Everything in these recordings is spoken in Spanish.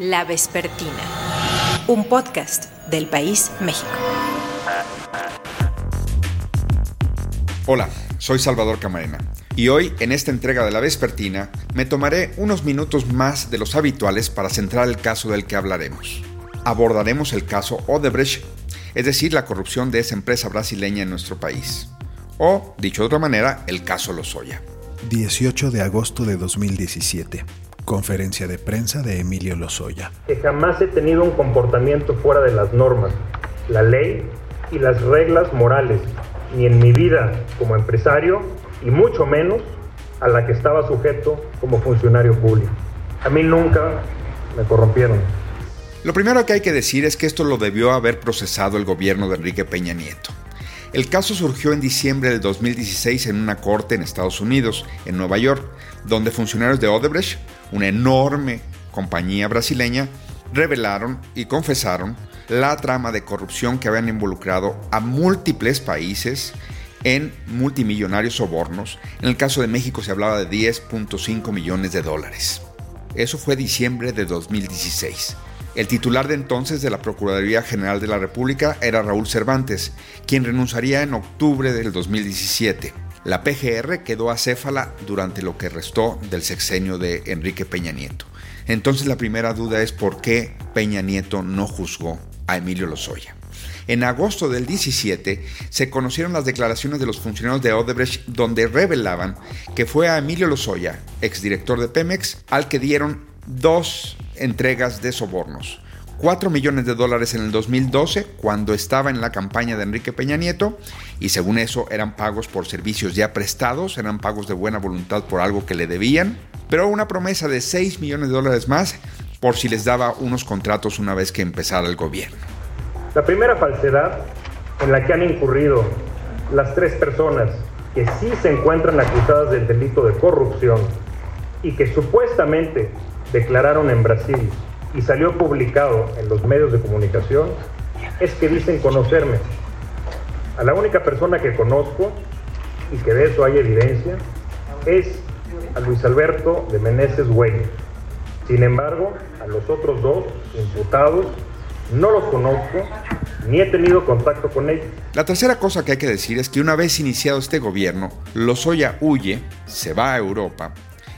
La Vespertina, un podcast del País México. Hola, soy Salvador Camarena y hoy en esta entrega de La Vespertina me tomaré unos minutos más de los habituales para centrar el caso del que hablaremos. Abordaremos el caso Odebrecht, es decir, la corrupción de esa empresa brasileña en nuestro país. O, dicho de otra manera, el caso Lozoya. 18 de agosto de 2017. Conferencia de prensa de Emilio Lozoya. Que jamás he tenido un comportamiento fuera de las normas, la ley y las reglas morales, ni en mi vida como empresario, y mucho menos a la que estaba sujeto como funcionario público. A mí nunca me corrompieron. Lo primero que hay que decir es que esto lo debió haber procesado el gobierno de Enrique Peña Nieto. El caso surgió en diciembre del 2016 en una corte en Estados Unidos, en Nueva York, donde funcionarios de Odebrecht, una enorme compañía brasileña, revelaron y confesaron la trama de corrupción que habían involucrado a múltiples países en multimillonarios sobornos. En el caso de México se hablaba de 10.5 millones de dólares. Eso fue diciembre de 2016. El titular de entonces de la Procuraduría General de la República era Raúl Cervantes, quien renunciaría en octubre del 2017. La PGR quedó acéfala durante lo que restó del sexenio de Enrique Peña Nieto. Entonces la primera duda es por qué Peña Nieto no juzgó a Emilio Lozoya. En agosto del 17 se conocieron las declaraciones de los funcionarios de Odebrecht donde revelaban que fue a Emilio Lozoya, exdirector de Pemex, al que dieron dos entregas de sobornos. 4 millones de dólares en el 2012 cuando estaba en la campaña de Enrique Peña Nieto y según eso eran pagos por servicios ya prestados, eran pagos de buena voluntad por algo que le debían, pero una promesa de 6 millones de dólares más por si les daba unos contratos una vez que empezara el gobierno. La primera falsedad en la que han incurrido las tres personas que sí se encuentran acusadas del delito de corrupción y que supuestamente declararon en Brasil y salió publicado en los medios de comunicación es que dicen conocerme. A la única persona que conozco y que de eso hay evidencia es a Luis Alberto de Meneses Güey. Sin embargo, a los otros dos imputados no los conozco ni he tenido contacto con ellos. La tercera cosa que hay que decir es que una vez iniciado este gobierno, Lozoya huye, se va a Europa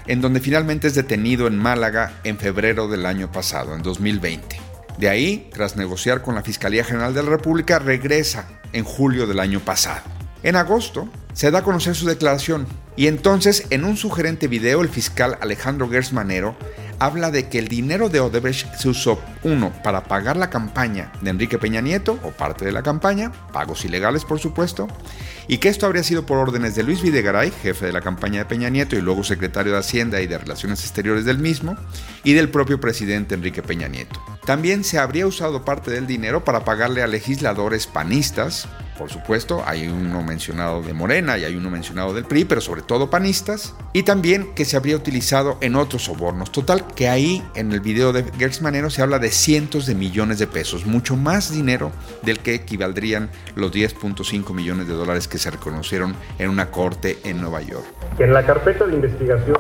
en donde finalmente es detenido en Málaga en febrero del año pasado, en 2020. De ahí, tras negociar con la Fiscalía General de la República, regresa en julio del año pasado. En agosto, se da a conocer su declaración y entonces en un sugerente video el fiscal Alejandro Gersmanero habla de que el dinero de Odebrecht se usó, uno, para pagar la campaña de Enrique Peña Nieto, o parte de la campaña, pagos ilegales por supuesto, y que esto habría sido por órdenes de Luis Videgaray, jefe de la campaña de Peña Nieto y luego secretario de Hacienda y de Relaciones Exteriores del mismo, y del propio presidente Enrique Peña Nieto. También se habría usado parte del dinero para pagarle a legisladores panistas, por supuesto, hay uno mencionado de Morena y hay uno mencionado del PRI, pero sobre todo panistas, y también que se habría utilizado en otros sobornos. Total, que ahí en el video de Gertz Manero se habla de cientos de millones de pesos, mucho más dinero del que equivaldrían los 10.5 millones de dólares que se reconocieron en una corte en Nueva York. En la carpeta de investigación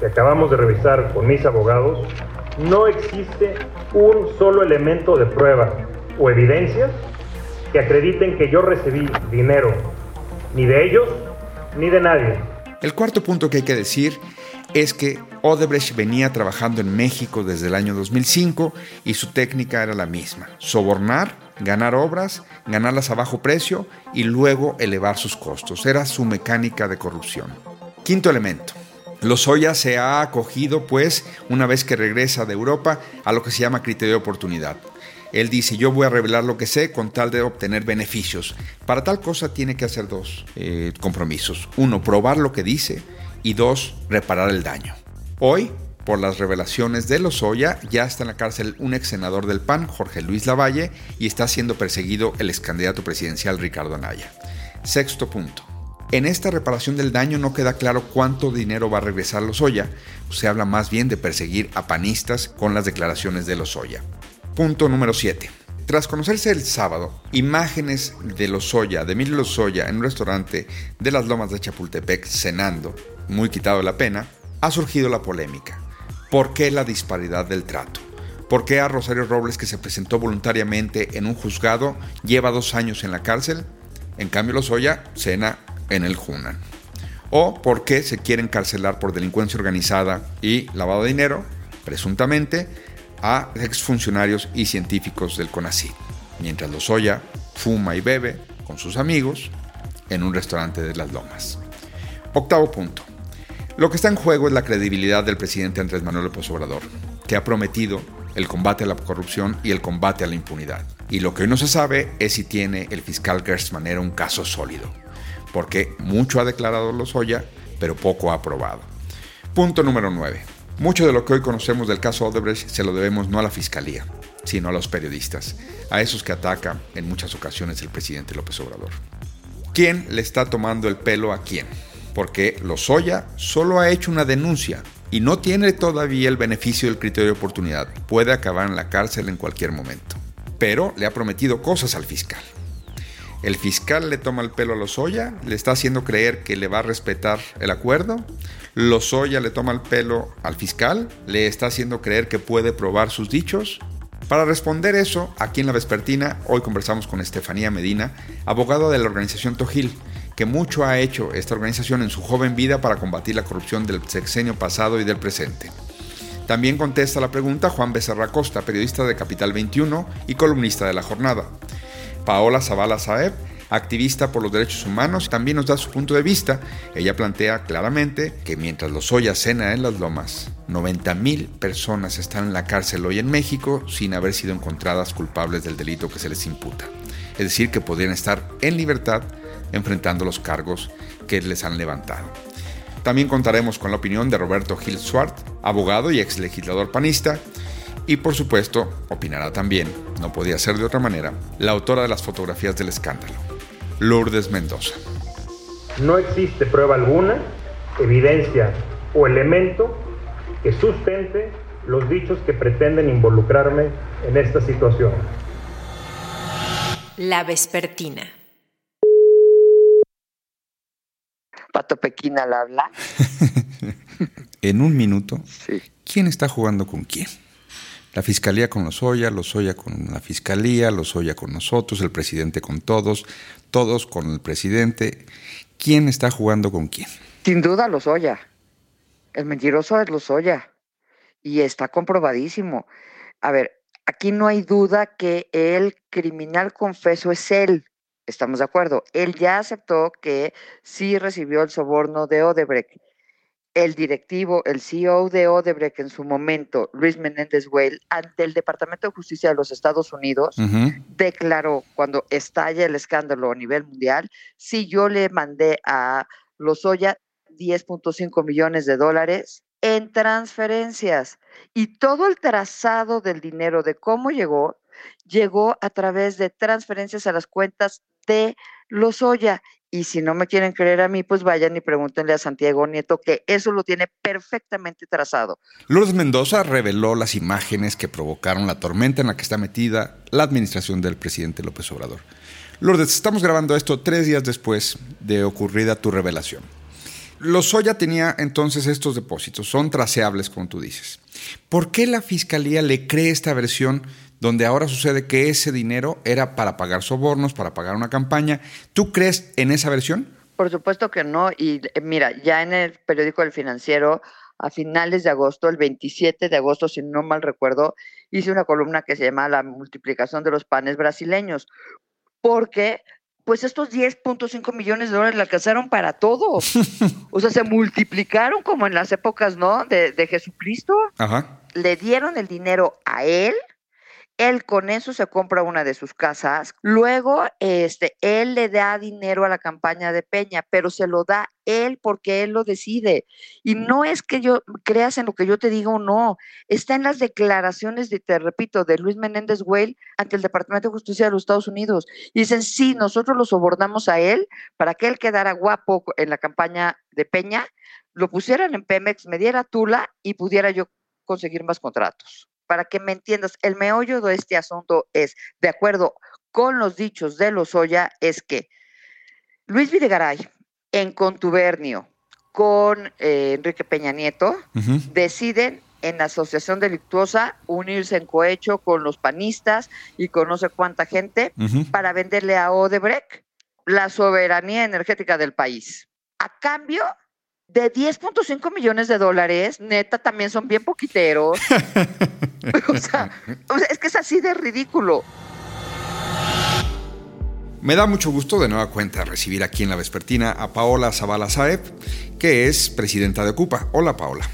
que acabamos de revisar con mis abogados, no existe un solo elemento de prueba o evidencia que acrediten que yo recibí dinero, ni de ellos ni de nadie. El cuarto punto que hay que decir es que Odebrecht venía trabajando en México desde el año 2005 y su técnica era la misma, sobornar, ganar obras, ganarlas a bajo precio y luego elevar sus costos. Era su mecánica de corrupción. Quinto elemento. Lozoya se ha acogido, pues, una vez que regresa de Europa, a lo que se llama criterio de oportunidad. Él dice, yo voy a revelar lo que sé con tal de obtener beneficios. Para tal cosa tiene que hacer dos eh, compromisos. Uno, probar lo que dice y dos, reparar el daño. Hoy, por las revelaciones de Lozoya, ya está en la cárcel un ex senador del PAN, Jorge Luis Lavalle, y está siendo perseguido el ex candidato presidencial Ricardo Anaya. Sexto punto. En esta reparación del daño no queda claro cuánto dinero va a regresar Lozoya. Se habla más bien de perseguir a panistas con las declaraciones de Lozoya. Punto número 7. Tras conocerse el sábado imágenes de Lozoya, de Emilio Lozoya, en un restaurante de las Lomas de Chapultepec cenando, muy quitado la pena, ha surgido la polémica. ¿Por qué la disparidad del trato? ¿Por qué a Rosario Robles, que se presentó voluntariamente en un juzgado, lleva dos años en la cárcel? En cambio, Lozoya cena en el Junan. ¿O por qué se quiere encarcelar por delincuencia organizada y lavado de dinero, presuntamente, a exfuncionarios y científicos del CONACYT? Mientras Lozoya fuma y bebe con sus amigos en un restaurante de Las Lomas. Octavo punto. Lo que está en juego es la credibilidad del presidente Andrés Manuel López Obrador, que ha prometido el combate a la corrupción y el combate a la impunidad. Y lo que hoy no se sabe es si tiene el fiscal Gertz un caso sólido, porque mucho ha declarado Lozoya, pero poco ha aprobado. Punto número 9. Mucho de lo que hoy conocemos del caso Odebrecht se lo debemos no a la fiscalía, sino a los periodistas, a esos que ataca en muchas ocasiones el presidente López Obrador. ¿Quién le está tomando el pelo a quién? Porque Lozoya solo ha hecho una denuncia y no tiene todavía el beneficio del criterio de oportunidad. Puede acabar en la cárcel en cualquier momento. Pero le ha prometido cosas al fiscal. El fiscal le toma el pelo a Lozoya, le está haciendo creer que le va a respetar el acuerdo. Lozoya le toma el pelo al fiscal, le está haciendo creer que puede probar sus dichos. Para responder eso, aquí en la Vespertina, hoy conversamos con Estefanía Medina, abogado de la organización Tojil, que mucho ha hecho esta organización en su joven vida para combatir la corrupción del sexenio pasado y del presente. También contesta la pregunta Juan Becerra Costa, periodista de Capital 21 y columnista de la jornada. Paola Zavala Saeb, activista por los derechos humanos, también nos da su punto de vista. Ella plantea claramente que mientras los Lozoya cena en las lomas, 90.000 personas están en la cárcel hoy en México sin haber sido encontradas culpables del delito que se les imputa. Es decir, que podrían estar en libertad enfrentando los cargos que les han levantado. También contaremos con la opinión de Roberto Gil Swart, abogado y ex legislador panista, y por supuesto, opinará también, no podía ser de otra manera, la autora de las fotografías del escándalo, Lourdes Mendoza. No existe prueba alguna, evidencia o elemento que sustente los dichos que pretenden involucrarme en esta situación. La Vespertina. Pato Pequín al habla. en un minuto, sí. ¿quién está jugando con quién? La fiscalía con los Lozoya, Lozoya con la fiscalía, Lozoya con nosotros, el presidente con todos, todos con el presidente. ¿Quién está jugando con quién? Sin duda Lozoya. El mentiroso es Lozoya. Y está comprobadísimo. A ver, aquí no hay duda que el criminal confeso es él. Estamos de acuerdo. Él ya aceptó que sí recibió el soborno de Odebrecht el directivo, el CEO de Odebrecht en su momento, Luis Menéndez Weil, ante el Departamento de Justicia de los Estados Unidos, declaró cuando estalla el escándalo a nivel mundial, si yo le mandé a Lozoya 10.5 millones de dólares en transferencias y todo el trazado del dinero de cómo llegó, llegó a través de transferencias a las cuentas de Lozoya y si no me quieren creer a mí, pues vayan y pregúntenle a Santiago Nieto que eso lo tiene perfectamente trazado. Lourdes Mendoza reveló las imágenes que provocaron la tormenta en la que está metida la administración del presidente López Obrador. Lourdes, estamos grabando esto tres días después de ocurrida tu revelación. Lozoya tenía entonces estos depósitos, son traceables, como tú dices. ¿Por qué la fiscalía le cree esta versión? Donde ahora sucede que ese dinero era para pagar sobornos, para pagar una campaña. ¿Tú crees en esa versión? Por supuesto que no. Y eh, mira, ya en el periódico El Financiero, a finales de agosto, el 27 de agosto, si no mal recuerdo, hice una columna que se llama La multiplicación de los panes brasileños, porque pues estos 10.5 millones de dólares le alcanzaron para todo. o sea, se multiplicaron como en las épocas, ¿no? De, de Jesucristo. Ajá. Le dieron el dinero a él, él con eso se compra una de sus casas. Luego, este, él le da dinero a la campaña de Peña, pero se lo da él porque él lo decide. Y no es que yo creas en lo que yo te digo o no. Está en las declaraciones, de, te repito, de Luis Menéndez Weil ante el Departamento de Justicia de los Estados Unidos. Y dicen, sí, nosotros lo sobornamos a él para que él quedara guapo en la campaña de Peña, lo pusieran en Pemex, me diera Tula y pudiera yo conseguir más contratos para que me entiendas, el meollo de este asunto es, de acuerdo con los dichos de Lozoya, es que Luis Videgaray, en contubernio con eh, Enrique Peña Nieto, deciden en asociación delictuosa, unirse en cohecho con los panistas y con no sé cuánta gente para venderle a Odebrecht la soberanía energética del país. A cambio de 10.5 millones de dólares, neta, también son bien poquiteros. o, sea, es que es así de ridículo. Me da mucho gusto de nueva cuenta recibir aquí en la vespertina a Paola Zavala Saeb, que es presidenta de Ocupa. Hola Paola.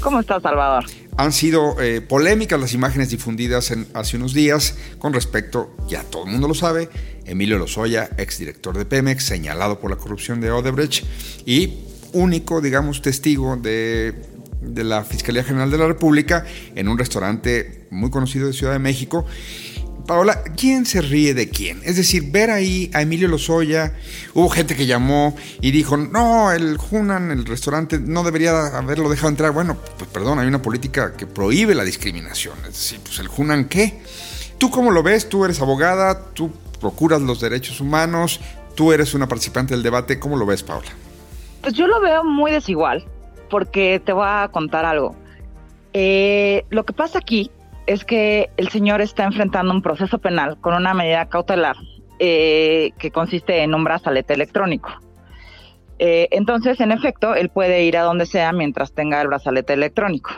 ¿Cómo estás, Salvador? Han sido eh, polémicas las imágenes difundidas hace unos días con respecto, ya todo el mundo lo sabe, Emilio Lozoya, exdirector de Pemex, señalado por la corrupción de Odebrecht y único, digamos, testigo de, de la Fiscalía General de la República en un restaurante muy conocido de Ciudad de México. Paola, ¿quién se ríe de quién? Es decir, ver ahí a Emilio Lozoya, hubo gente que llamó y dijo, no, el Hunan, el restaurante, no debería haberlo dejado entrar. Bueno, pues perdón, hay una política que prohíbe la discriminación. Es decir, pues el Hunan, ¿qué? ¿Tú cómo lo ves? Tú eres abogada, tú procuras los derechos humanos, tú eres una participante del debate. ¿Cómo lo ves, Paola? Pues yo lo veo muy desigual, porque te voy a contar algo. Eh, lo que pasa aquí es que el señor está enfrentando un proceso penal con una medida cautelar eh, que consiste en un brazalete electrónico. Eh, entonces, en efecto, él puede ir a donde sea mientras tenga el brazalete electrónico.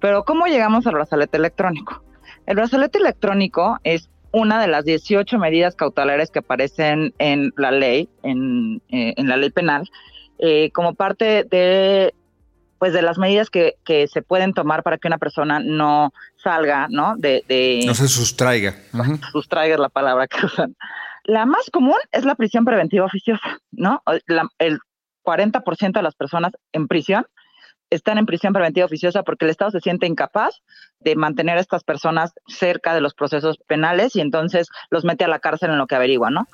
Pero ¿cómo llegamos al brazalete electrónico? El brazalete electrónico es una de las 18 medidas cautelares que aparecen en la ley, en, en la ley penal, eh, como parte de pues de las medidas que, que, se pueden tomar para que una persona no salga, ¿no? De, de no se sustraiga. Sustraiga es la palabra que usan. La más común es la prisión preventiva oficiosa, ¿no? el 40% de las personas en prisión están en prisión preventiva oficiosa porque el Estado se siente incapaz de mantener a estas personas cerca de los procesos penales y entonces los mete a la cárcel en lo que averigua, ¿no?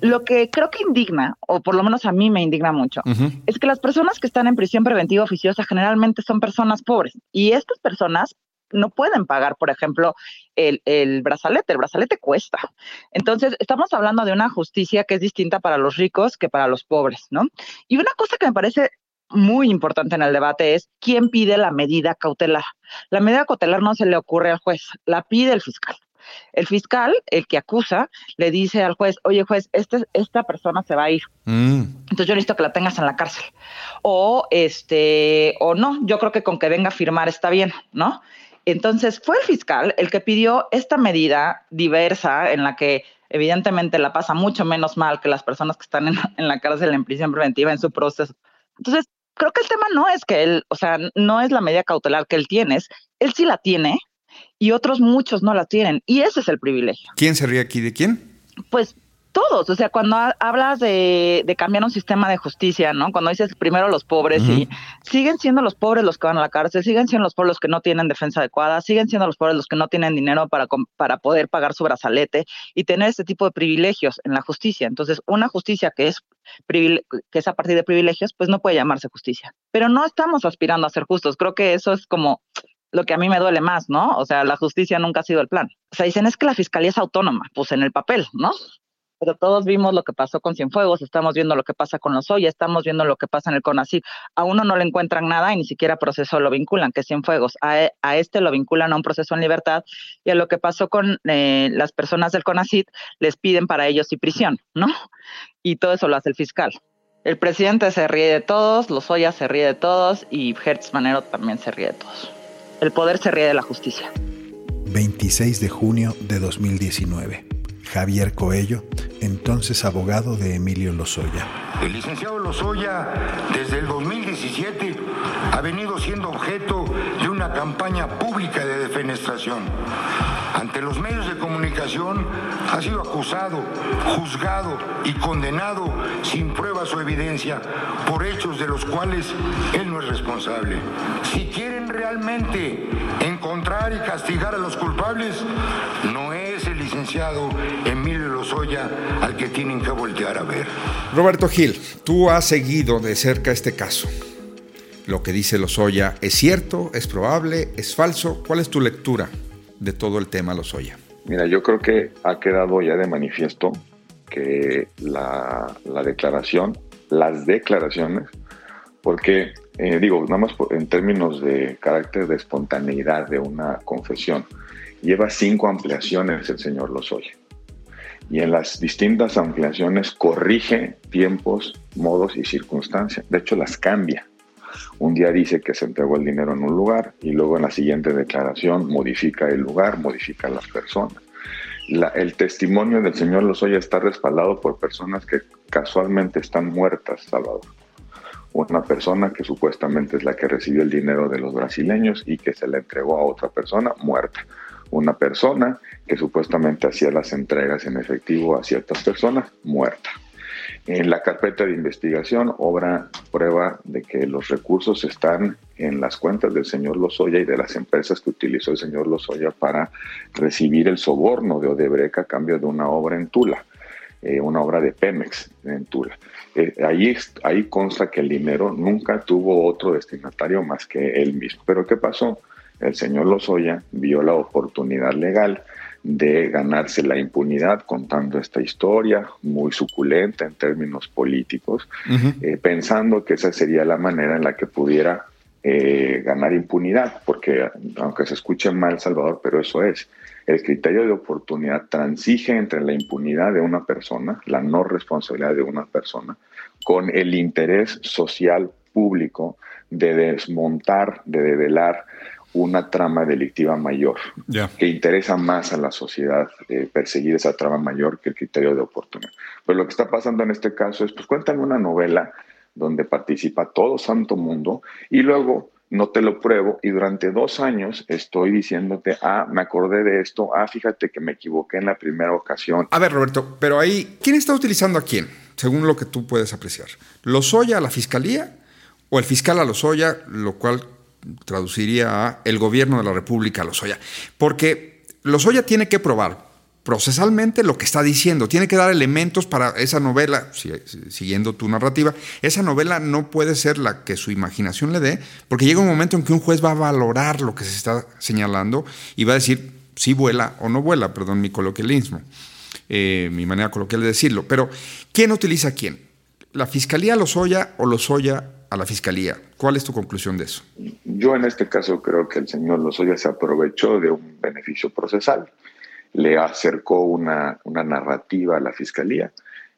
Lo que creo que indigna, o por lo menos a mí me indigna mucho, es que las personas que están en prisión preventiva oficiosa generalmente son personas pobres y estas personas no pueden pagar, por ejemplo, el, el, brazalete. El brazalete cuesta. Entonces, estamos hablando de una justicia que es distinta para los ricos que para los pobres, ¿no? Y una cosa que me parece muy importante en el debate es quién pide la medida cautelar. La medida cautelar no se le ocurre al juez, la pide el fiscal. El fiscal, el que acusa, le dice al juez, oye juez, este, esta persona se va a ir. Mm. Entonces yo necesito que la tengas en la cárcel. O este, o no, yo creo que con que venga a firmar está bien, ¿no? Entonces fue el fiscal el que pidió esta medida diversa en la que evidentemente la pasa mucho menos mal que las personas que están en, en la cárcel en prisión preventiva en su proceso. Entonces, creo que el tema no es que él, o sea, no es la medida cautelar que él tiene, él sí la tiene y otros muchos no la tienen. Y ese es el privilegio. ¿Quién se ríe aquí de quién? Pues todos, o sea, cuando hablas de, cambiar un sistema de justicia, ¿no? Cuando dices primero los pobres y siguen siendo los pobres los que van a la cárcel, siguen siendo los pobres los que no tienen defensa adecuada, siguen siendo los pobres los que no tienen dinero para, para poder pagar su brazalete y tener este tipo de privilegios en la justicia. Entonces, una justicia que es que es a partir de privilegios, pues no puede llamarse justicia. Pero no estamos aspirando a ser justos. Creo que eso es como lo que a mí me duele más, ¿no? O sea, la justicia nunca ha sido el plan. O sea, dicen es que la fiscalía es autónoma, pues en el papel, ¿no? Pero todos vimos lo que pasó con Cienfuegos, estamos viendo lo que pasa con los Oya, estamos viendo lo que pasa en el CONACYT. A uno no le encuentran nada y ni siquiera proceso lo vinculan, que es Cienfuegos. A, e, a este lo vinculan a un proceso en libertad y a lo que pasó con eh, las personas del CONACYT les piden para ellos y prisión, ¿no? Y todo eso lo hace el fiscal. El presidente se ríe de todos, los Oya se ríe de todos y Hertz Manero también se ríe de todos. El poder se ríe de la justicia. 26 de junio de 2019. Javier Coello, entonces abogado de Emilio Lozoya. El licenciado Lozoya, desde el 2017, ha venido siendo objeto de una campaña pública de defenestración. Ante los medios de comunicación ha sido acusado, juzgado y condenado sin pruebas o evidencia por hechos de los cuales él no es responsable. Si quieren realmente encontrar y castigar a los culpables, no es licenciado Emilio Lozoya al que tienen que voltear a ver. Roberto Gil, tú has seguido de cerca este caso. Lo que dice Lozoya es cierto, es probable, es falso. ¿Cuál es tu lectura de todo el tema Lozoya? Mira, yo creo que ha quedado ya de manifiesto que la, la declaración, las declaraciones, Porque, eh, digo, nada más en términos de carácter de espontaneidad de una confesión, lleva cinco ampliaciones el señor Lozoya. Y en las distintas ampliaciones corrige tiempos, modos y circunstancias. De hecho, las cambia. Un día dice que se entregó el dinero en un lugar y luego en la siguiente declaración modifica el lugar, modifica las personas. el testimonio del señor Lozoya está respaldado por personas que casualmente están muertas, Salvador. Una persona que supuestamente es la que recibió el dinero de los brasileños y que se le entregó a otra persona muerta. Una persona que supuestamente hacía las entregas en efectivo a ciertas personas muerta. En la carpeta de investigación obra prueba de que los recursos están en las cuentas del señor Lozoya y de las empresas que utilizó el señor Lozoya para recibir el soborno de Odebrecht a cambio de una obra en Tula, eh, una obra de Pemex en Tula. Eh, ahí, ahí consta que el dinero nunca tuvo otro destinatario más que él mismo. Pero ¿qué pasó? El señor Lozoya vio la oportunidad legal de ganarse la impunidad contando esta historia muy suculenta en términos políticos, eh, pensando que esa sería la manera en la que pudiera eh, ganar impunidad, porque aunque se escuche mal, Salvador, pero eso es. El criterio de oportunidad transige entre la impunidad de una persona, la no responsabilidad de una persona, con el interés social público de desmontar, de develar una trama delictiva mayor, que interesa más a la sociedad eh, perseguir esa trama mayor que el criterio de oportunidad. Pero lo que está pasando en este caso es, pues cuentan una novela donde participa todo santo mundo y luego no te lo pruebo y durante dos años estoy diciéndote, ah, me acordé de esto, ah, fíjate que me equivoqué en la primera ocasión. A ver, Roberto, pero ahí, ¿quién está utilizando a quién? Según lo que tú puedes apreciar. ¿Lozoya a la fiscalía o el fiscal a Lozoya, lo cual traduciría a el gobierno de la República Lozoya. Porque Lozoya tiene que probar procesalmente lo que está diciendo, tiene que dar elementos para esa novela, siguiendo tu narrativa, esa novela no puede ser la que su imaginación le dé, porque llega un momento en que un juez va a valorar lo que se está señalando y va a decir si vuela o no vuela, perdón mi coloquialismo, eh, mi manera coloquial de decirlo, pero ¿quién utiliza a quién? ¿La Fiscalía Lozoya o Lozoya a la Fiscalía. ¿Cuál es tu conclusión de eso? Yo en este caso creo que el señor Lozoya se aprovechó de un beneficio procesal, le acercó una, una narrativa a la Fiscalía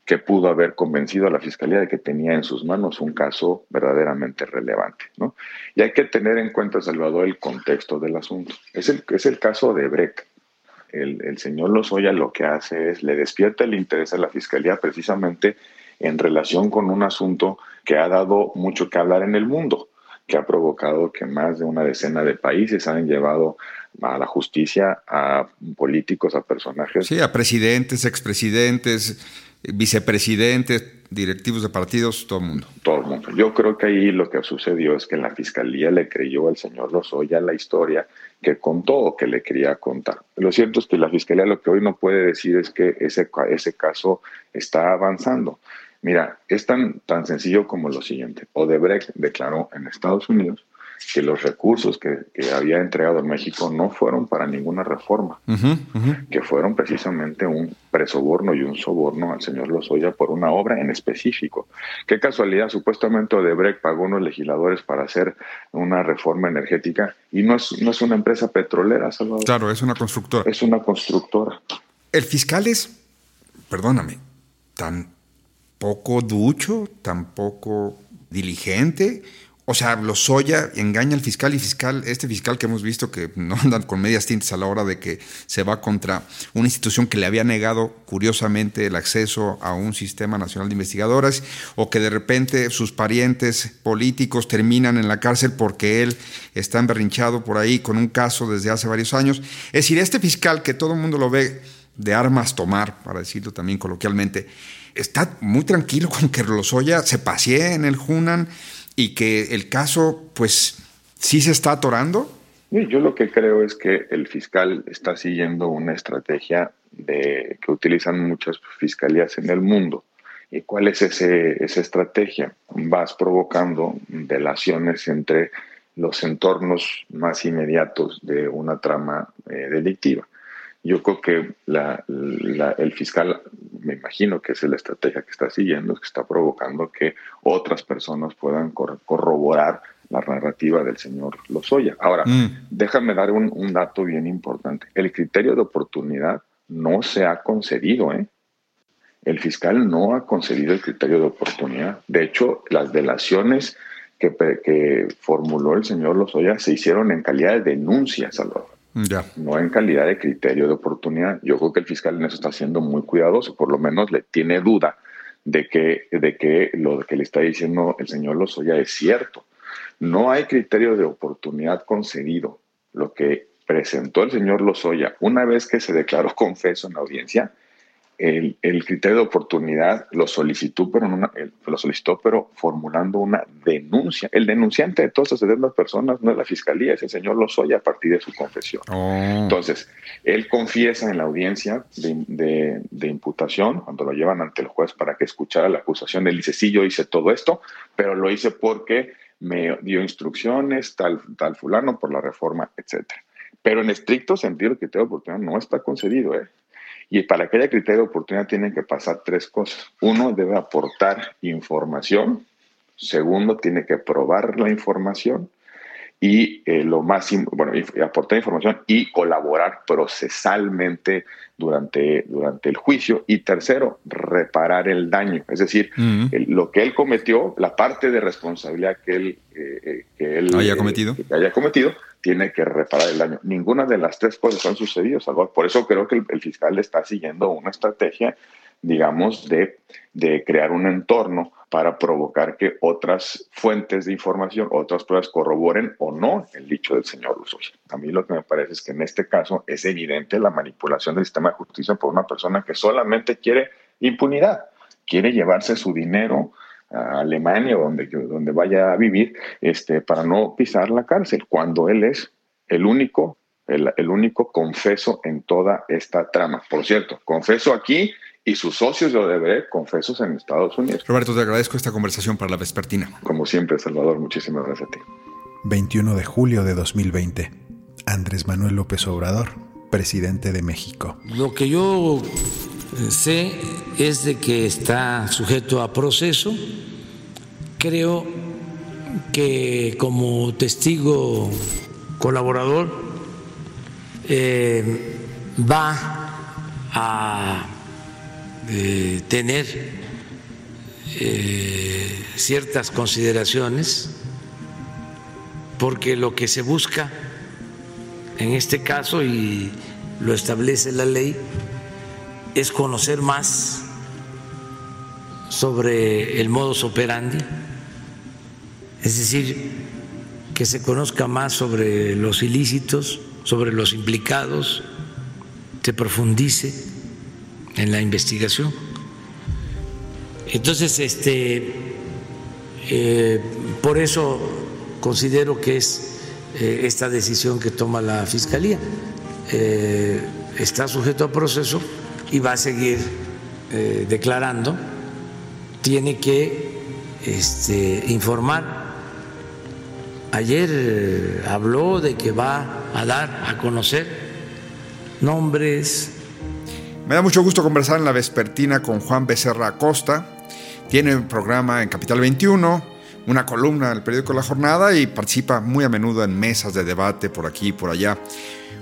que pudo haber convencido a la Fiscalía de que tenía en sus manos un caso verdaderamente relevante. ¿no? Y hay que tener en cuenta, Salvador, el contexto del asunto. Es el, es el caso de Breck. El, el señor Lozoya lo que hace es le despierta el interés a la Fiscalía precisamente en relación con un asunto que ha dado mucho que hablar en el mundo, que ha provocado que más de una decena de países han llevado a la justicia a políticos, a personajes. Sí, a presidentes, expresidentes, vicepresidentes, directivos de partidos, todo el mundo. Todo el mundo. Yo creo que ahí lo que sucedió es que la fiscalía le creyó al señor Lozoya la historia que contó o que le quería contar. Lo cierto es que la fiscalía lo que hoy no puede decir es que ese, ese caso está avanzando. Mira, es tan, tan sencillo como lo siguiente. Odebrecht declaró en Estados Unidos que los recursos que, había entregado en México no fueron para ninguna reforma, que fueron precisamente un presoborno y un soborno al señor Lozoya por una obra en específico. Qué casualidad, supuestamente Odebrecht pagó unos legisladores para hacer una reforma energética y no es, no es una empresa petrolera, Salvador. Claro, es una constructora. Es una constructora. El fiscal es, perdóname, tan poco ducho, tampoco diligente. O sea, Lozoya engaña al fiscal y fiscal, este fiscal que hemos visto que no andan con medias tintas a la hora de que se va contra una institución que le había negado curiosamente el acceso a un sistema nacional de investigadoras o que de repente sus parientes políticos terminan en la cárcel porque él está emberrinchado por ahí con un caso desde hace varios años. Es decir, este fiscal que todo el mundo lo ve de armas tomar, para decirlo también coloquialmente, está muy tranquilo con que Lozoya se pasee en el Hunan y que el caso, pues, sí se está atorando? Yo lo que creo es que el fiscal está siguiendo una estrategia de, que utilizan muchas fiscalías en el mundo. ¿Y cuál es ese, esa estrategia? Vas provocando delaciones entre los entornos más inmediatos de una trama eh, delictiva. Yo creo que el fiscal me imagino que es la estrategia que está siguiendo, que está provocando que otras personas puedan corroborar la narrativa del señor Lozoya. Ahora, mm. déjame dar un, un, dato bien importante. El criterio de oportunidad no se ha concedido, ¿eh? El fiscal no ha concedido el criterio de oportunidad. De hecho, las delaciones que, que formuló el señor Lozoya se hicieron en calidad de denuncia, Salvador. No en calidad de criterio de oportunidad. Yo creo que el fiscal en eso está siendo muy cuidadoso, por lo menos le tiene duda de que, de que lo que le está diciendo el señor Lozoya es cierto. No hay criterio de oportunidad concedido. Lo que presentó el señor Lozoya una vez que se declaró confeso en la audiencia el, criterio de oportunidad lo solicitó, pero lo solicitó, pero formulando una denuncia. El denunciante de todas esas 70 personas no es la fiscalía, es el señor Lozoya a partir de su confesión. Oh. Entonces, él confiesa en la audiencia de, imputación, cuando lo llevan ante el juez para que escuchara la acusación, él dice, sí, yo hice todo esto, pero lo hice porque me dio instrucciones, tal, tal fulano, por la reforma, etcétera. Pero en estricto sentido, el criterio de oportunidad no está concedido, ¿eh? Y para que haya criterio de oportunidad tienen que pasar tres cosas. Uno, debe aportar información. Segundo, tiene que probar la información. Y eh, lo más, bueno, aportar información y colaborar procesalmente durante, durante el juicio. Y tercero, reparar el daño. Es decir, lo que él cometió, la parte de responsabilidad que él, eh, eh, que él haya cometido. Que haya cometido tiene que reparar el daño. Ninguna de las tres cosas han sucedido, Salvador. Por eso creo que el, fiscal está siguiendo una estrategia, digamos, de, de, crear un entorno para provocar que otras fuentes de información, otras pruebas corroboren o no el dicho del señor Lozoya. A mí lo que me parece es que en este caso es evidente la manipulación del sistema de justicia por una persona que solamente quiere impunidad, quiere llevarse su dinero, a Alemania o donde, donde vaya a vivir, este, para no pisar la cárcel, cuando él es el único, el, el único confeso en toda esta trama. Por cierto, confeso aquí y sus socios de Odebrecht confesos en Estados Unidos. Roberto, te agradezco esta conversación para la vespertina. Como siempre, Salvador, muchísimas gracias a ti. 21 de julio de 2020. Andrés Manuel López Obrador, presidente de México. Lo que yo sé es de que está sujeto a proceso. Creo que como testigo colaborador eh, va a eh, tener eh, ciertas consideraciones porque lo que se busca en este caso y lo establece la ley es conocer más sobre el modus operandi, es decir, que se conozca más sobre los ilícitos, sobre los implicados, se profundice en la investigación. Entonces, este, eh, por eso considero que es eh, esta decisión que toma la Fiscalía. Eh, está sujeto a proceso y va a seguir eh, declarando, tiene que este, informar. Ayer eh, habló de que va a dar a conocer nombres. Me da mucho gusto conversar en la vespertina con Juan Becerra Acosta. Tiene un programa en Capital 21, una columna del periódico La Jornada y participa muy a menudo en mesas de debate por aquí y por allá.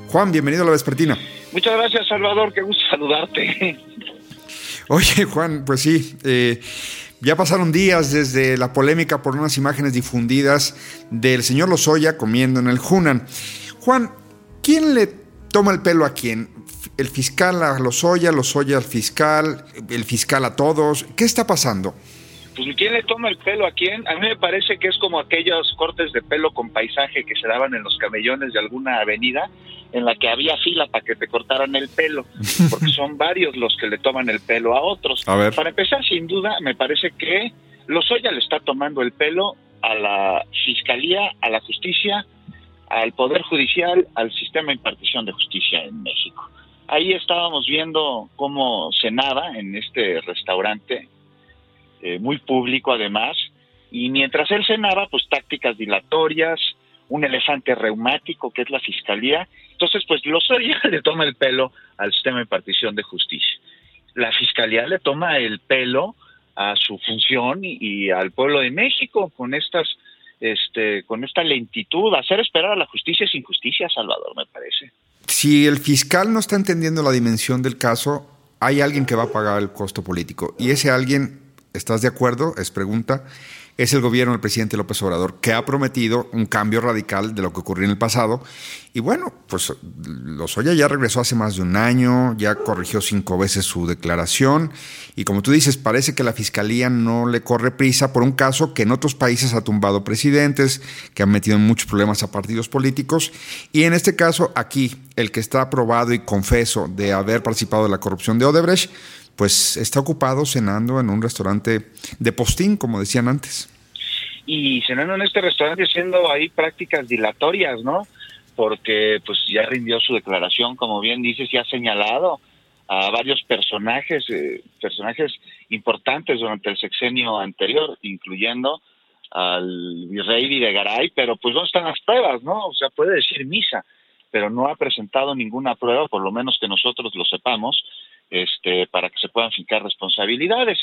Juan, bienvenido a la vespertina. Muchas gracias, Salvador. Qué gusto saludarte. Oye, Juan, pues sí. Eh, ya pasaron días desde la polémica por unas imágenes difundidas del señor Lozoya comiendo en el Hunan. Juan, ¿quién le toma el pelo a quién? ¿El fiscal a Lozoya, Lozoya al fiscal, el fiscal a todos? ¿Qué está pasando? Pues quién le toma el pelo a quién. A mí me parece que es como aquellos cortes de pelo con paisaje que se daban en los camellones de alguna avenida en la que había fila para que te cortaran el pelo, porque son varios los que le toman el pelo a otros. Para empezar, sin duda, me parece que Lozoya le está tomando el pelo a la fiscalía, a la justicia, al poder judicial, al sistema de impartición de justicia en México. Ahí estábamos viendo cómo cenaba en este restaurante, eh, muy público además, y mientras él cenaba, pues tácticas dilatorias, un elefante reumático que es la fiscalía. Entonces, pues Lozoya le toma el pelo al sistema de partición de justicia. la fiscalía le toma el pelo a su función y, al pueblo de México con estas este con esta lentitud hacer esperar a la justicia sin justicia Salvador me parece si el fiscal no está entendiendo la dimensión del caso hay alguien que va a pagar el costo político y ese alguien estás de acuerdo es pregunta es el gobierno del presidente López Obrador, que ha prometido un cambio radical de lo que ocurrió en el pasado. Y bueno, pues Lozoya ya regresó hace más de un año, ya corrigió cinco veces su declaración. Y como tú dices, parece que la fiscalía no le corre prisa por un caso que en otros países ha tumbado presidentes, que han metido en muchos problemas a partidos políticos. Y en este caso, aquí, el que está aprobado y confeso de haber participado en la corrupción de Odebrecht, pues está ocupado cenando en un restaurante de postín, como decían antes. Y cenando en este restaurante haciendo ahí prácticas dilatorias, ¿no? Porque pues ya rindió su declaración, como bien dices, y ha señalado a varios personajes, eh, personajes importantes durante el sexenio anterior, incluyendo al virrey Videgaray, pero pues no están las pruebas, ¿no? O sea, puede decir misa, pero no ha presentado ninguna prueba, por lo menos que nosotros lo sepamos, este, para que se puedan fijar responsabilidades.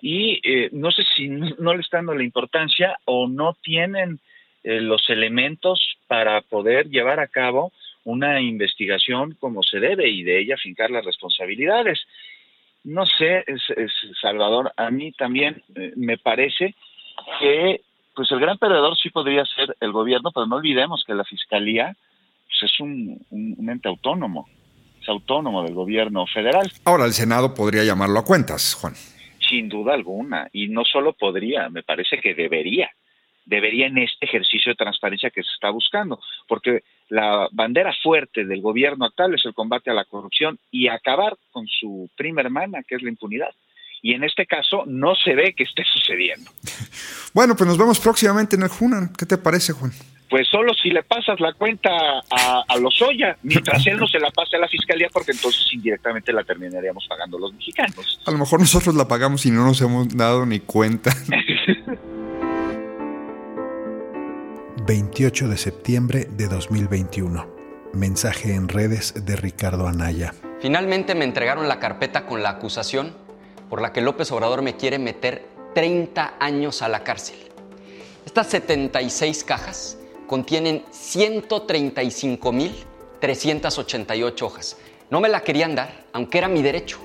Y eh, no sé si no le están dando la importancia o no tienen eh, los elementos para poder llevar a cabo una investigación como se debe y de ella fincar las responsabilidades. No sé, es, Salvador, a mí también eh, me parece que pues el gran perdedor sí podría ser el gobierno, pero no olvidemos que la fiscalía pues, es un ente autónomo autónomo del gobierno federal. Ahora, el Senado podría llamarlo a cuentas, Juan. Sin duda alguna, y no solo podría, me parece que debería, debería en este ejercicio de transparencia que se está buscando, porque la bandera fuerte del gobierno actual es el combate a la corrupción y acabar con su prima hermana, que es la impunidad. Y en este caso no se ve que esté sucediendo. Bueno, pues nos vemos próximamente en el Junan. ¿Qué te parece, Juan? Pues solo si le pasas la cuenta a, a Lozoya, mientras él no se la pase a la fiscalía, porque entonces indirectamente la terminaríamos pagando los mexicanos. A lo mejor nosotros la pagamos y no nos hemos dado ni cuenta. 28 de septiembre de 2021. Mensaje en redes de Ricardo Anaya. Finalmente me entregaron la carpeta con la acusación por la que López Obrador me quiere meter 30 años a la cárcel. Estas 76 cajas contienen 135.388 hojas. No me la querían dar, aunque era mi derecho.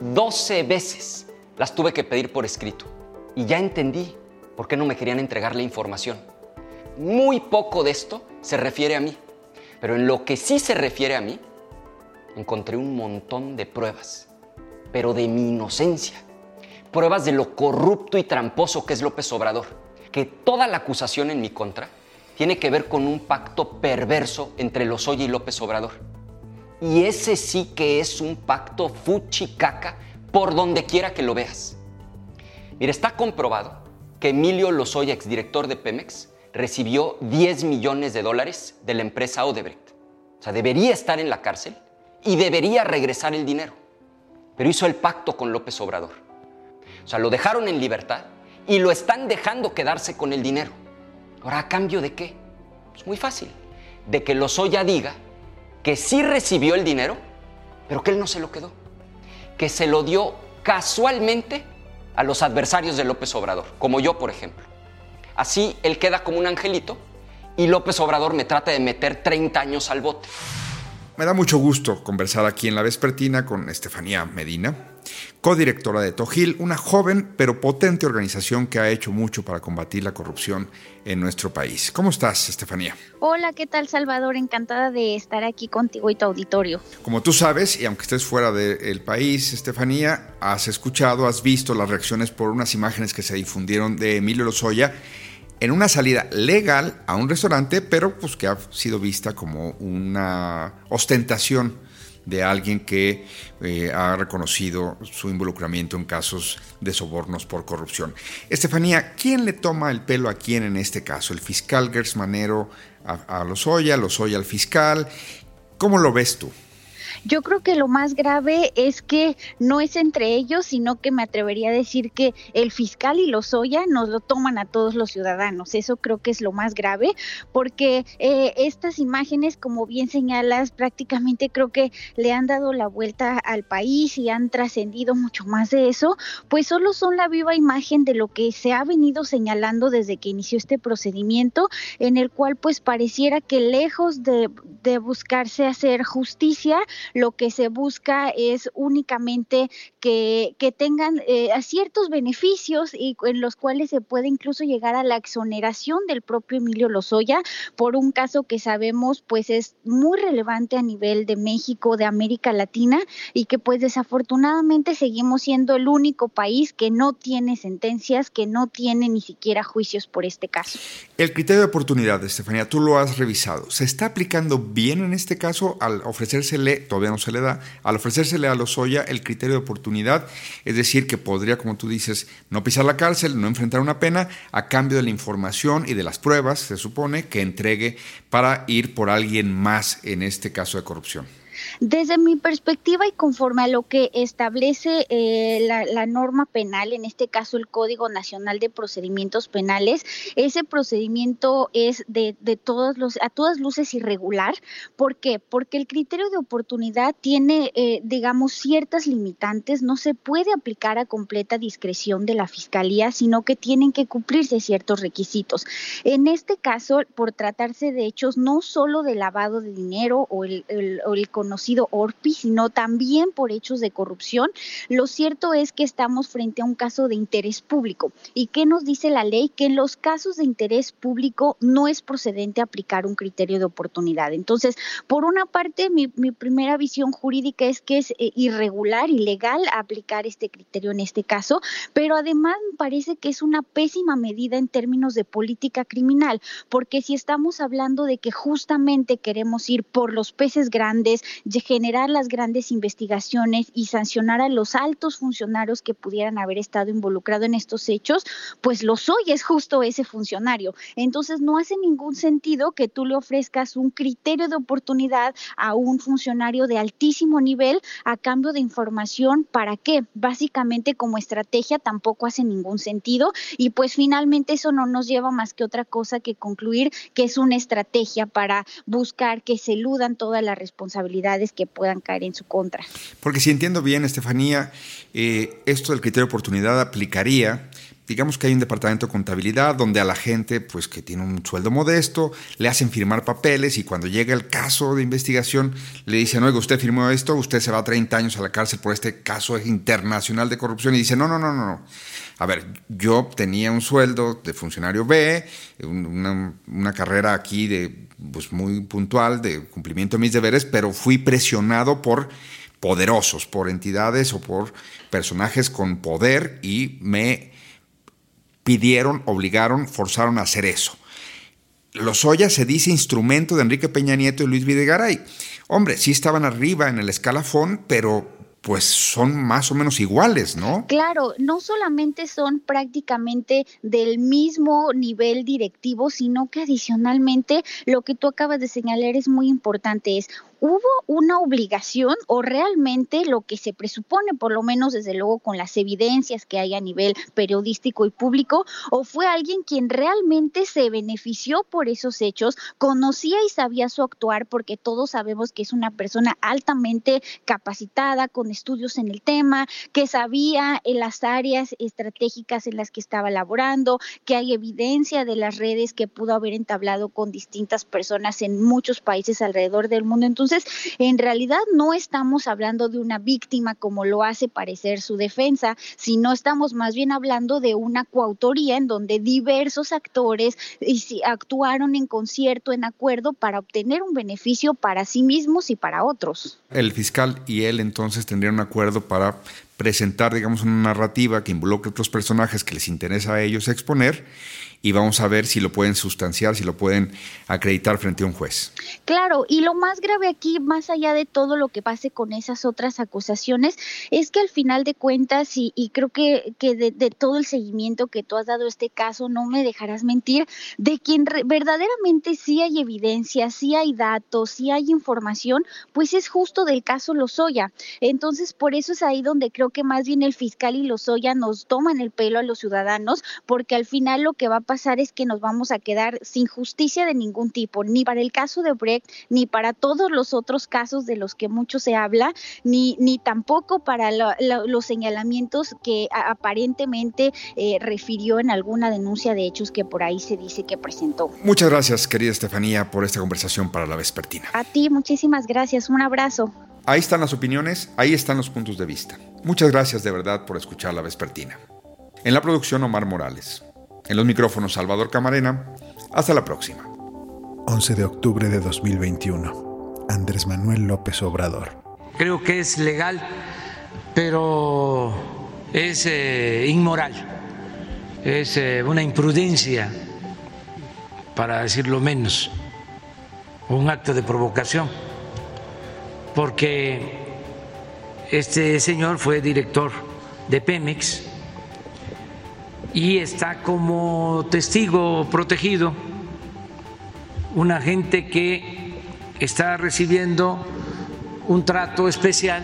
12 veces las tuve que pedir por escrito. Y ya entendí por qué no me querían entregar la información. Muy poco de esto se refiere a mí. Pero en lo que sí se refiere a mí, encontré un montón de pruebas. Pero de mi inocencia. Pruebas de lo corrupto y tramposo que es López Obrador. Que toda la acusación en mi contra tiene que ver con un pacto perverso entre Lozoya y López Obrador. Y ese sí que es un pacto fuchicaca por donde quiera que lo veas. Mira, está comprobado que Emilio Lozoya, exdirector de Pemex, recibió 10 millones de dólares de la empresa Odebrecht. O sea, debería estar en la cárcel y debería regresar el dinero. Pero hizo el pacto con López Obrador. O sea, lo dejaron en libertad y lo están dejando quedarse con el dinero. ¿A cambio de qué? Es muy fácil. De que Lozoya diga que sí recibió el dinero, pero que él no se lo quedó. Que se lo dio casualmente a los adversarios de López Obrador, como yo, por ejemplo. Así él queda como un angelito y López Obrador me trata de meter 30 años al bote. Me da mucho gusto conversar aquí en La Vespertina con Estefanía Medina, codirectora de Tojil, una joven pero potente organización que ha hecho mucho para combatir la corrupción en nuestro país. ¿Cómo estás, Estefanía? Hola, ¿qué tal, Salvador? Encantada de estar aquí contigo y tu auditorio. Como tú sabes, y aunque estés fuera del país, Estefanía, has escuchado, has visto las reacciones por unas imágenes que se difundieron de Emilio Lozoya en una salida legal a un restaurante, pero pues que ha sido vista como una ostentación de alguien que eh, ha reconocido su involucramiento en casos de sobornos por corrupción. Estefanía, ¿quién le toma el pelo a quién en este caso? ¿El fiscal Gersmanero a, a Lozoya, Lozoya al fiscal? ¿Cómo lo ves tú? Yo creo que lo más grave es que no es entre ellos, sino que me atrevería a decir que el fiscal y los Oya nos lo toman a todos los ciudadanos. Eso creo que es lo más grave, porque eh, estas imágenes, como bien señalas, prácticamente creo que le han dado la vuelta al país y han trascendido mucho más de eso, pues solo son la viva imagen de lo que se ha venido señalando desde que inició este procedimiento, en el cual pues pareciera que lejos de, de buscarse hacer justicia, lo que se busca es únicamente que, que tengan eh, ciertos beneficios y en los cuales se puede incluso llegar a la exoneración del propio Emilio Lozoya por un caso que sabemos pues es muy relevante a nivel de México, de América Latina y que pues desafortunadamente seguimos siendo el único país que no tiene sentencias, que no tiene ni siquiera juicios por este caso. El criterio de oportunidad, Estefanía, tú lo has revisado. ¿Se está aplicando bien en este caso al ofrecérsele, todavía no se le da, al ofrecérsele a Lozoya el criterio de oportunidad? Es decir, que podría, como tú dices, no pisar la cárcel, no enfrentar una pena, a cambio de la información y de las pruebas, se supone, que entregue para ir por alguien más en este caso de corrupción. Desde mi perspectiva y conforme a lo que establece eh, la, norma penal, en este caso el Código Nacional de Procedimientos Penales, ese procedimiento es de, de todos los, a todas luces irregular. ¿Por qué? Porque el criterio de oportunidad tiene, eh, digamos, ciertas limitantes, no se puede aplicar a completa discreción de la Fiscalía, sino que tienen que cumplirse ciertos requisitos. En este caso, por tratarse de hechos no solo de lavado de dinero o el, el, o el conocido ORPI, sino también por hechos de corrupción. Lo cierto es que estamos frente a un caso de interés público. ¿Y qué nos dice la ley? Que en los casos de interés público no es procedente aplicar un criterio de oportunidad. Entonces, por una parte, mi, primera visión jurídica es que es eh, irregular, ilegal aplicar este criterio en este caso, pero además me parece que es una pésima medida en términos de política criminal, porque si estamos hablando de que justamente queremos ir por los peces grandes, generar las grandes investigaciones y sancionar a los altos funcionarios que pudieran haber estado involucrados en estos hechos, pues lo soy, es justo ese funcionario. Entonces no hace ningún sentido que tú le ofrezcas un criterio de oportunidad a un funcionario de altísimo nivel a cambio de información. ¿Para qué? Básicamente como estrategia tampoco hace ningún sentido y pues finalmente eso no nos lleva más que otra cosa que concluir que es una estrategia para buscar que se eludan todas las responsabilidades que puedan caer en su contra. Porque si entiendo bien, Estefanía, eh, esto del criterio de oportunidad aplicaría digamos que hay un departamento de contabilidad donde a la gente, pues que tiene un sueldo modesto, le hacen firmar papeles y cuando llega el caso de investigación le dicen, oiga, usted firmó esto, usted se va a 30 años a la cárcel por este caso internacional de corrupción y dice, no, no, no, no, no. A ver, yo tenía un sueldo de funcionario B, una, una carrera aquí de pues muy puntual de cumplimiento de mis deberes, pero fui presionado por poderosos, por entidades o por personajes con poder y me pidieron, obligaron, forzaron a hacer eso. Los Lozoya se dice instrumento de Enrique Peña Nieto y Luis Videgaray. Hombre, sí estaban arriba en el escalafón, pero pues son más o menos iguales, ¿no? Claro, no solamente son prácticamente del mismo nivel directivo, sino que adicionalmente lo que tú acabas de señalar es muy importante, es ¿Hubo una obligación o realmente lo que se presupone, por lo menos desde luego con las evidencias que hay a nivel periodístico y público, o fue alguien quien realmente se benefició por esos hechos, conocía y sabía su actuar, porque todos sabemos que es una persona altamente capacitada, con estudios en el tema, que sabía en las áreas estratégicas en las que estaba laborando, que hay evidencia de las redes que pudo haber entablado con distintas personas en muchos países alrededor del mundo. Entonces, entonces, en realidad no estamos hablando de una víctima como lo hace parecer su defensa, sino estamos más bien hablando de una coautoría en donde diversos actores actuaron en concierto, en acuerdo, para obtener un beneficio para sí mismos y para otros. El fiscal y él entonces tendrían un acuerdo para presentar, digamos, una narrativa que involucre otros personajes que les interesa a ellos exponer y vamos a ver si lo pueden sustanciar, si lo pueden acreditar frente a un juez. Claro, y lo más grave aquí, más allá de todo lo que pase con esas otras acusaciones, es que al final de cuentas, y, creo que, que de, todo el seguimiento que tú has dado a este caso, no me dejarás mentir, de quien verdaderamente sí hay evidencia, sí hay datos, sí hay información, pues es justo del caso Lozoya. Entonces, por eso es ahí donde creo que más bien el fiscal y Lozoya nos toman el pelo a los ciudadanos, porque al final lo que va a pasar es que nos vamos a quedar sin justicia de ningún tipo, ni para el caso de Brecht, ni para todos los otros casos de los que mucho se habla, ni, ni tampoco para los señalamientos que aparentemente eh, refirió en alguna denuncia de hechos que por ahí se dice que presentó. Muchas gracias, querida Estefanía, por esta conversación para la vespertina. A ti, muchísimas gracias. Un abrazo. Ahí están las opiniones, ahí están los puntos de vista. Muchas gracias de verdad por escuchar la vespertina. En la producción Omar Morales. En los micrófonos Salvador Camarena. Hasta la próxima. 11 de octubre de 2021. Andrés Manuel López Obrador. Creo que es legal, pero es eh, inmoral. Es eh, una imprudencia, para decirlo menos, un acto de provocación, porque este señor fue director de Pemex y está como testigo protegido una gente que está recibiendo un trato especial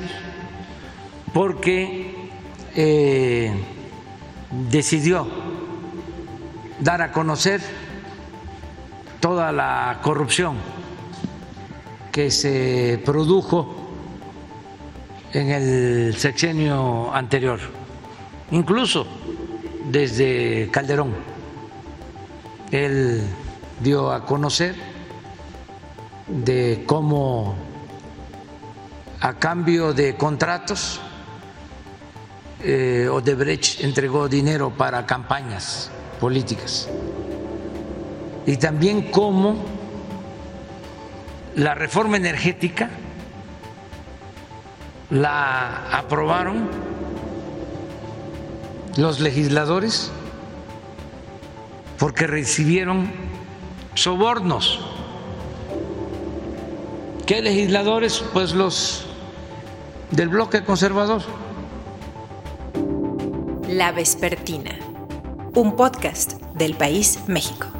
porque eh, decidió dar a conocer toda la corrupción que se produjo en el sexenio anterior, incluso desde Calderón. Él dio a conocer de cómo a cambio de contratos eh, Odebrecht entregó dinero para campañas políticas y también cómo la reforma energética la aprobaron los legisladores porque recibieron sobornos. ¿Qué legisladores? Pues los del bloque conservador. La Vespertina, un podcast del país México.